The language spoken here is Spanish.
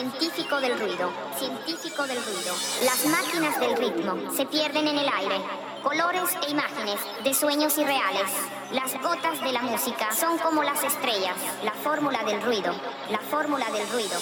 Científico del ruido, científico del ruido. Las máquinas del ritmo se pierden en el aire. Colores e imágenes de sueños irreales. Las gotas de la música son como las estrellas. La fórmula del ruido, la fórmula del ruido.